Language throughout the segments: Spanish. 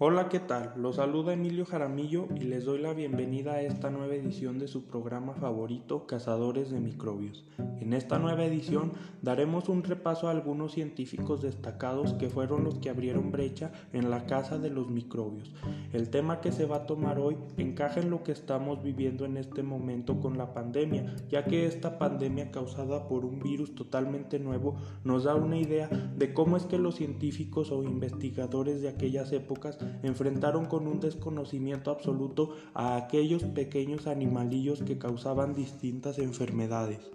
Hola, ¿qué tal? Los saluda Emilio Jaramillo y les doy la bienvenida a esta nueva edición de su programa favorito, Cazadores de Microbios. En esta nueva edición daremos un repaso a algunos científicos destacados que fueron los que abrieron brecha en la casa de los microbios. El tema que se va a tomar hoy encaja en lo que estamos viviendo en este momento con la pandemia, ya que esta pandemia causada por un virus totalmente nuevo nos da una idea de cómo es que los científicos o investigadores de aquellas épocas enfrentaron con un desconocimiento absoluto a aquellos pequeños animalillos que causaban distintas enfermedades.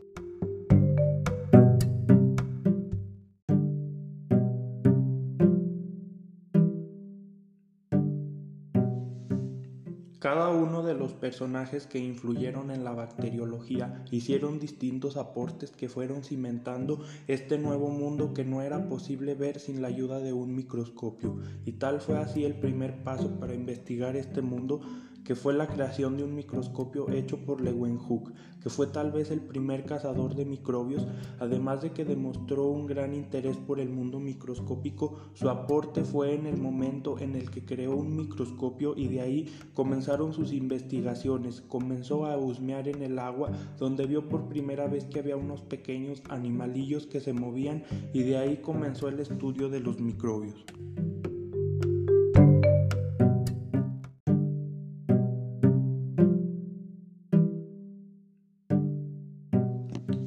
Cada uno de los personajes que influyeron en la bacteriología hicieron distintos aportes que fueron cimentando este nuevo mundo que no era posible ver sin la ayuda de un microscopio, y tal fue así el primer paso para investigar este mundo que fue la creación de un microscopio hecho por Leeuwenhoek, que fue tal vez el primer cazador de microbios, además de que demostró un gran interés por el mundo microscópico, su aporte fue en el momento en el que creó un microscopio y de ahí comenzaron sus investigaciones, comenzó a husmear en el agua, donde vio por primera vez que había unos pequeños animalillos que se movían y de ahí comenzó el estudio de los microbios.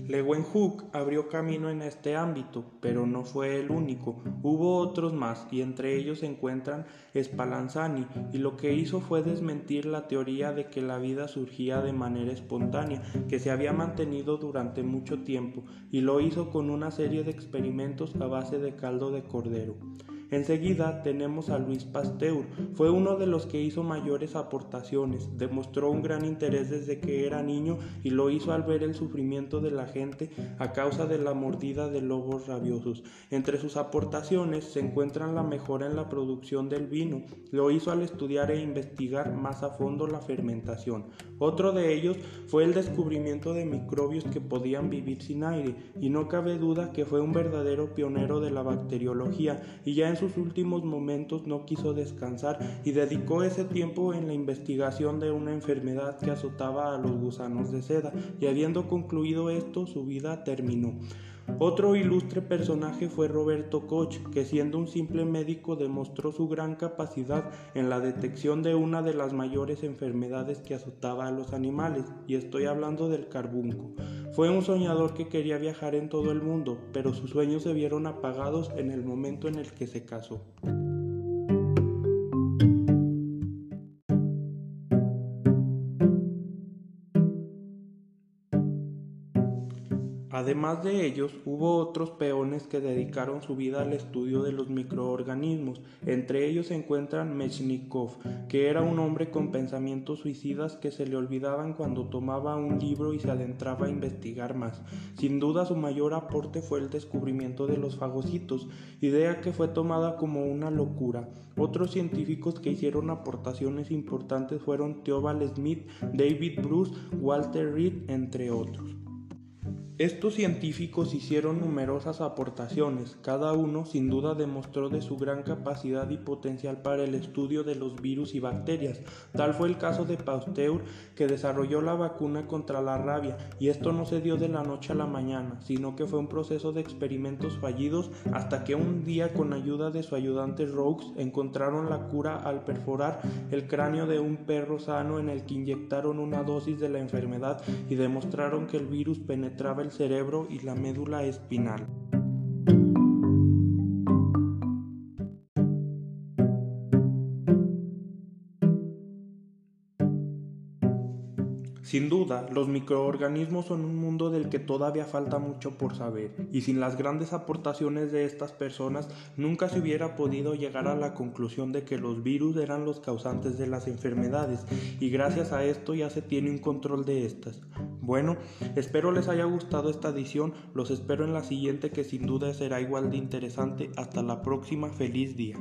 Leeuwenhoek abrió camino en este ámbito, pero no fue el único. Hubo otros más, y entre ellos se encuentran Spallanzani, y lo que hizo fue desmentir la teoría de que la vida surgía de manera espontánea, que se había mantenido durante mucho tiempo, y lo hizo con una serie de experimentos a base de caldo de cordero. Enseguida tenemos a Luis Pasteur, fue uno de los que hizo mayores aportaciones, demostró un gran interés desde que era niño y lo hizo al ver el sufrimiento de la gente a causa de la mordida de lobos rabiosos. Entre sus aportaciones se encuentran la mejora en la producción del vino, lo hizo al estudiar e investigar más a fondo la fermentación. Otro de ellos fue el descubrimiento de microbios que podían vivir sin aire, y no cabe duda que fue un verdadero pionero de la bacteriología y ya sus últimos momentos no quiso descansar y dedicó ese tiempo en la investigación de una enfermedad que azotaba a los gusanos de seda y habiendo concluido esto su vida terminó. Otro ilustre personaje fue Roberto Koch, que siendo un simple médico demostró su gran capacidad en la detección de una de las mayores enfermedades que azotaba a los animales, y estoy hablando del carbunco. Fue un soñador que quería viajar en todo el mundo, pero sus sueños se vieron apagados en el momento en el que se casó. Además de ellos, hubo otros peones que dedicaron su vida al estudio de los microorganismos. Entre ellos se encuentran Mechnikov, que era un hombre con pensamientos suicidas que se le olvidaban cuando tomaba un libro y se adentraba a investigar más. Sin duda su mayor aporte fue el descubrimiento de los fagocitos, idea que fue tomada como una locura. Otros científicos que hicieron aportaciones importantes fueron Theobald Smith, David Bruce, Walter Reed, entre otros. Estos científicos hicieron numerosas aportaciones, cada uno sin duda demostró de su gran capacidad y potencial para el estudio de los virus y bacterias. Tal fue el caso de Pasteur, que desarrolló la vacuna contra la rabia, y esto no se dio de la noche a la mañana, sino que fue un proceso de experimentos fallidos hasta que un día con ayuda de su ayudante Rogues encontraron la cura al perforar el cráneo de un perro sano en el que inyectaron una dosis de la enfermedad y demostraron que el virus penetraba cerebro y la médula espinal. Sin duda, los microorganismos son un mundo del que todavía falta mucho por saber, y sin las grandes aportaciones de estas personas nunca se hubiera podido llegar a la conclusión de que los virus eran los causantes de las enfermedades, y gracias a esto ya se tiene un control de estas. Bueno, espero les haya gustado esta edición, los espero en la siguiente que sin duda será igual de interesante. Hasta la próxima, feliz día.